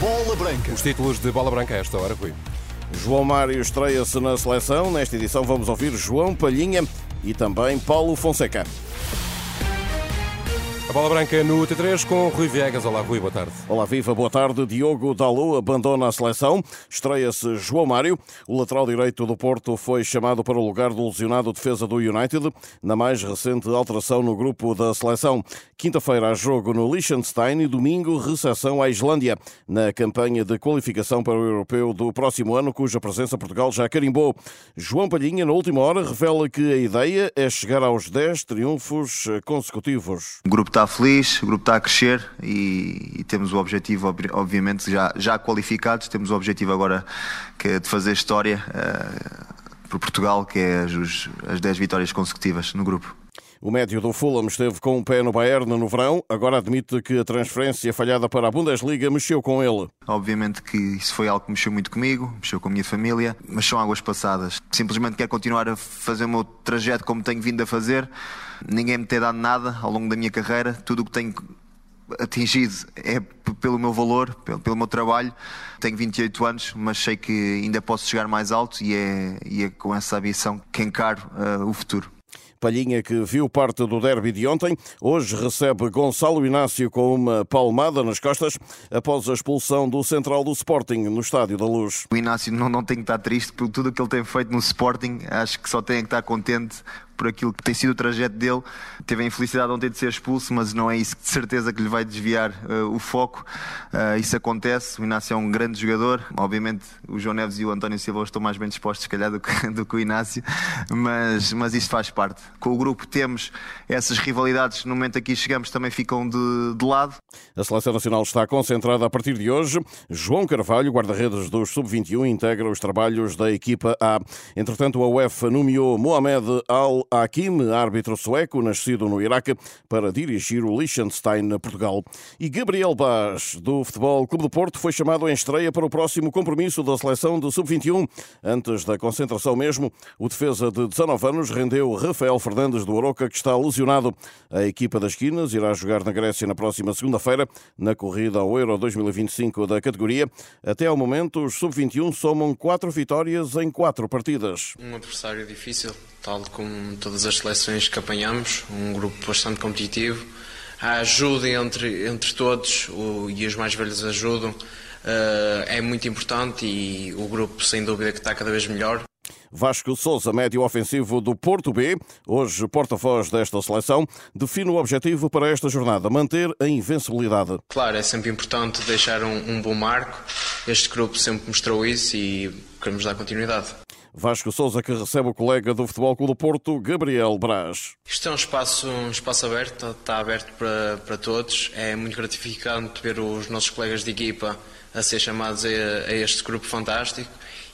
Bola Branca. Os títulos de Bola Branca a esta hora, Rui. João Mário estreia-se na seleção. Nesta edição vamos ouvir João Palhinha e também Paulo Fonseca. A Bola Branca no T3 com Rui Viegas. Olá, Rui, boa tarde. Olá, viva, boa tarde. Diogo Dalot abandona a seleção. Estreia-se João Mário. O lateral direito do Porto foi chamado para o lugar do lesionado defesa do United, na mais recente alteração no grupo da seleção. Quinta-feira há jogo no Liechtenstein e domingo recepção à Islândia, na campanha de qualificação para o Europeu do próximo ano, cuja presença Portugal já carimbou. João Palhinha, na última hora, revela que a ideia é chegar aos 10 triunfos consecutivos. Grupo está feliz, o grupo está a crescer e, e temos o objetivo, obviamente, já, já qualificados, temos o objetivo agora que é de fazer história uh, por Portugal, que é as, as 10 vitórias consecutivas no grupo. O médio do Fulham esteve com um pé no Bayern no verão, agora admite que a transferência falhada para a Bundesliga mexeu com ele. Obviamente que isso foi algo que mexeu muito comigo, mexeu com a minha família, mas são águas passadas. Simplesmente quero continuar a fazer o meu trajeto como tenho vindo a fazer. Ninguém me tem dado nada ao longo da minha carreira, tudo o que tenho atingido é pelo meu valor, pelo, pelo, meu trabalho. Tenho 28 anos, mas sei que ainda posso chegar mais alto e é, e é com essa ambição que encaro uh, o futuro. Palhinha, que viu parte do derby de ontem, hoje recebe Gonçalo Inácio com uma palmada nas costas após a expulsão do central do Sporting no Estádio da Luz. O Inácio não, não tem que estar triste por tudo o que ele tem feito no Sporting, acho que só tem que estar contente por aquilo que tem sido o trajeto dele. Teve a infelicidade ontem de ser expulso, mas não é isso de certeza que lhe vai desviar uh, o foco. Uh, isso acontece. O Inácio é um grande jogador. Obviamente, o João Neves e o António Silva estão mais bem dispostos, se calhar, do que, do que o Inácio, mas, mas isso faz parte. Com o grupo temos essas rivalidades, no momento aqui chegamos, também ficam de, de lado. A Seleção Nacional está concentrada a partir de hoje. João Carvalho, guarda-redes dos Sub-21, integra os trabalhos da equipa A. Entretanto, a UEFA nomeou Mohamed Al Hakim, árbitro sueco, nascido no Iraque, para dirigir o Liechtenstein, Portugal. E Gabriel Baz, do Futebol Clube do Porto, foi chamado em estreia para o próximo compromisso da seleção de Sub-21. Antes da concentração mesmo, o defesa de 19 anos rendeu Rafael Fernandes do Oroca, que está lesionado. A equipa das Quinas irá jogar na Grécia na próxima segunda-feira, na corrida ao Euro 2025 da categoria. Até ao momento, os Sub-21 somam quatro vitórias em quatro partidas. Um adversário difícil, tal como todas as seleções que apanhamos, um grupo bastante competitivo. A ajuda entre, entre todos o, e os mais velhos ajudam uh, é muito importante e o grupo, sem dúvida, que está cada vez melhor. Vasco Souza, médio ofensivo do Porto B, hoje porta-voz desta seleção, define o objetivo para esta jornada, manter a invencibilidade. Claro, é sempre importante deixar um, um bom marco. Este grupo sempre mostrou isso e queremos dar continuidade. Vasco Souza, que recebe o colega do Futebol Clube do Porto, Gabriel Braz. Isto é um espaço, um espaço aberto, está aberto para, para todos. É muito gratificante ver os nossos colegas de equipa a ser chamados a, a este grupo fantástico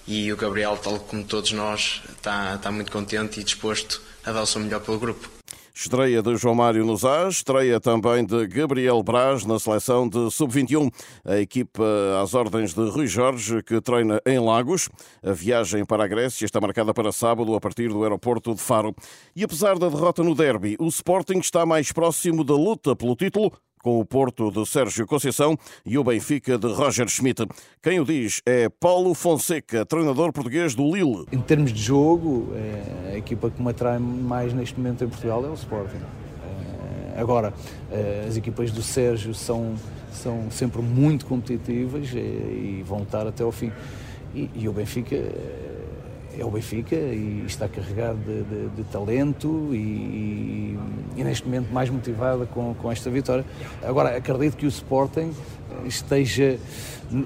e o Gabriel, tal como todos nós, está, está muito contente e disposto a dar o seu melhor pelo grupo. Estreia de João Mário nos AS, estreia também de Gabriel Braz na seleção de Sub-21. A equipa às ordens de Rui Jorge, que treina em Lagos. A viagem para a Grécia está marcada para sábado a partir do aeroporto de Faro. E apesar da derrota no derby, o Sporting está mais próximo da luta pelo título com o Porto de Sérgio Conceição e o Benfica de Roger Schmidt. Quem o diz é Paulo Fonseca, treinador português do Lille. Em termos de jogo, é, a equipa que me atrai mais neste momento em Portugal é o Sporting. É, agora, é, as equipas do Sérgio são, são sempre muito competitivas e vão estar até ao fim. E, e o Benfica é o Benfica e está carregado de, de, de talento e, e, neste momento mais motivado com, com esta vitória. Agora, acredito que o Sporting esteja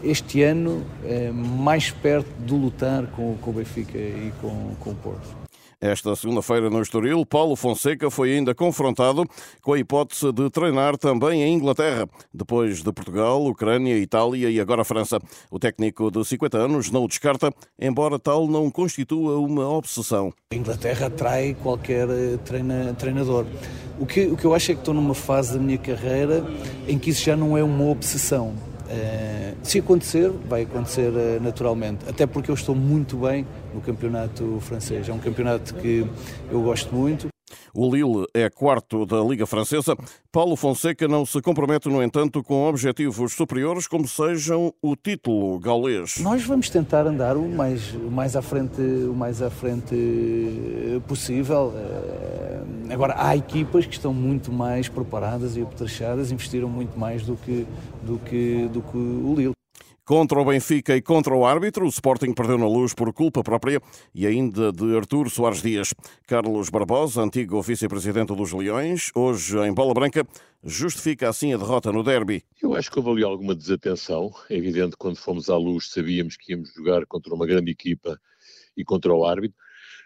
este ano eh, mais perto de lutar com, com o Benfica e com, com o Porto. Esta segunda-feira no Estoril, Paulo Fonseca foi ainda confrontado com a hipótese de treinar também em Inglaterra, depois de Portugal, Ucrânia, Itália e agora França. O técnico de 50 anos não o descarta, embora tal não constitua uma obsessão. A Inglaterra atrai qualquer eh, treina, treinador. O que, o que eu acho é que estou numa fase da minha carreira em que isso já não é uma obsessão Uh, se acontecer, vai acontecer uh, naturalmente, até porque eu estou muito bem no campeonato francês. É um campeonato que eu gosto muito. O Lille é quarto da Liga Francesa. Paulo Fonseca não se compromete, no entanto, com objetivos superiores, como sejam o título gaulês. Nós vamos tentar andar o mais, o mais, à, frente, o mais à frente eh, possível. Eh, agora, há equipas que estão muito mais preparadas e apetrechadas, investiram muito mais do que, do que, do que o Lille. Contra o Benfica e contra o árbitro, o Sporting perdeu na luz por culpa própria e ainda de Artur Soares Dias. Carlos Barbosa, antigo vice-presidente dos Leões, hoje em Bola Branca, justifica assim a derrota no derby. Eu acho que houve ali alguma desatenção. É evidente que quando fomos à luz sabíamos que íamos jogar contra uma grande equipa e contra o árbitro.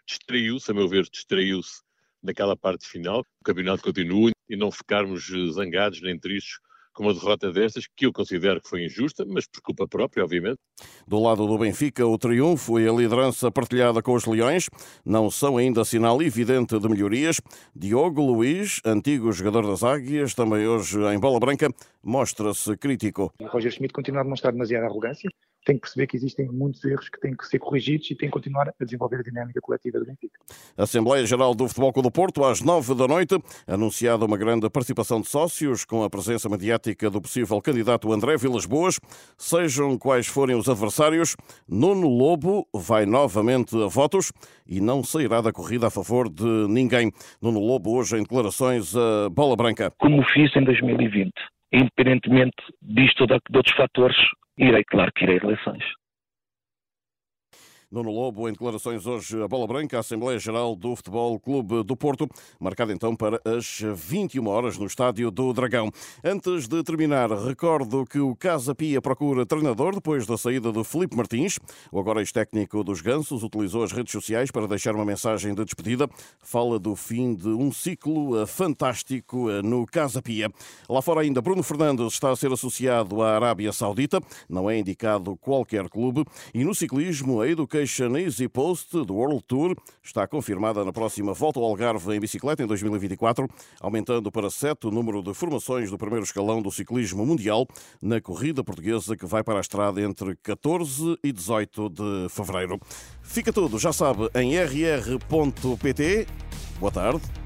Distraiu-se, a meu ver, distraiu-se naquela parte final. O campeonato continua e não ficarmos zangados nem tristes com uma derrota destas, que eu considero que foi injusta, mas por culpa própria, obviamente. Do lado do Benfica, o triunfo e a liderança partilhada com os Leões não são ainda sinal evidente de melhorias. Diogo Luiz, antigo jogador das Águias, também hoje em bola branca, mostra-se crítico. O Roger Schmidt continua a demonstrar demasiada arrogância tem que perceber que existem muitos erros que têm que ser corrigidos e tem que continuar a desenvolver a dinâmica coletiva do Benfica. Assembleia Geral do Futebol Clube do Porto, às nove da noite, anunciada uma grande participação de sócios com a presença mediática do possível candidato André Vilas Boas. Sejam quais forem os adversários, Nuno Lobo vai novamente a votos e não sairá da corrida a favor de ninguém. Nuno Lobo hoje em declarações a bola branca. Como fiz em 2020 independentemente disto ou de outros fatores, irei, claro que irei eleições. Nuno Lobo, em declarações hoje, a Bola Branca, a Assembleia Geral do Futebol Clube do Porto, marcada então para as 21 horas no Estádio do Dragão. Antes de terminar, recordo que o Casa Pia procura treinador depois da saída de Felipe Martins. O agora ex-técnico dos Gansos utilizou as redes sociais para deixar uma mensagem de despedida. Fala do fim de um ciclo eh, fantástico eh, no Casa Pia. Lá fora ainda, Bruno Fernandes está a ser associado à Arábia Saudita. Não é indicado qualquer clube. E no ciclismo, a Educação Education Easy Post do World Tour está confirmada na próxima volta ao Algarve em bicicleta em 2024, aumentando para sete o número de formações do primeiro escalão do ciclismo mundial na corrida portuguesa que vai para a estrada entre 14 e 18 de fevereiro. Fica tudo, já sabe, em rr.pt. Boa tarde.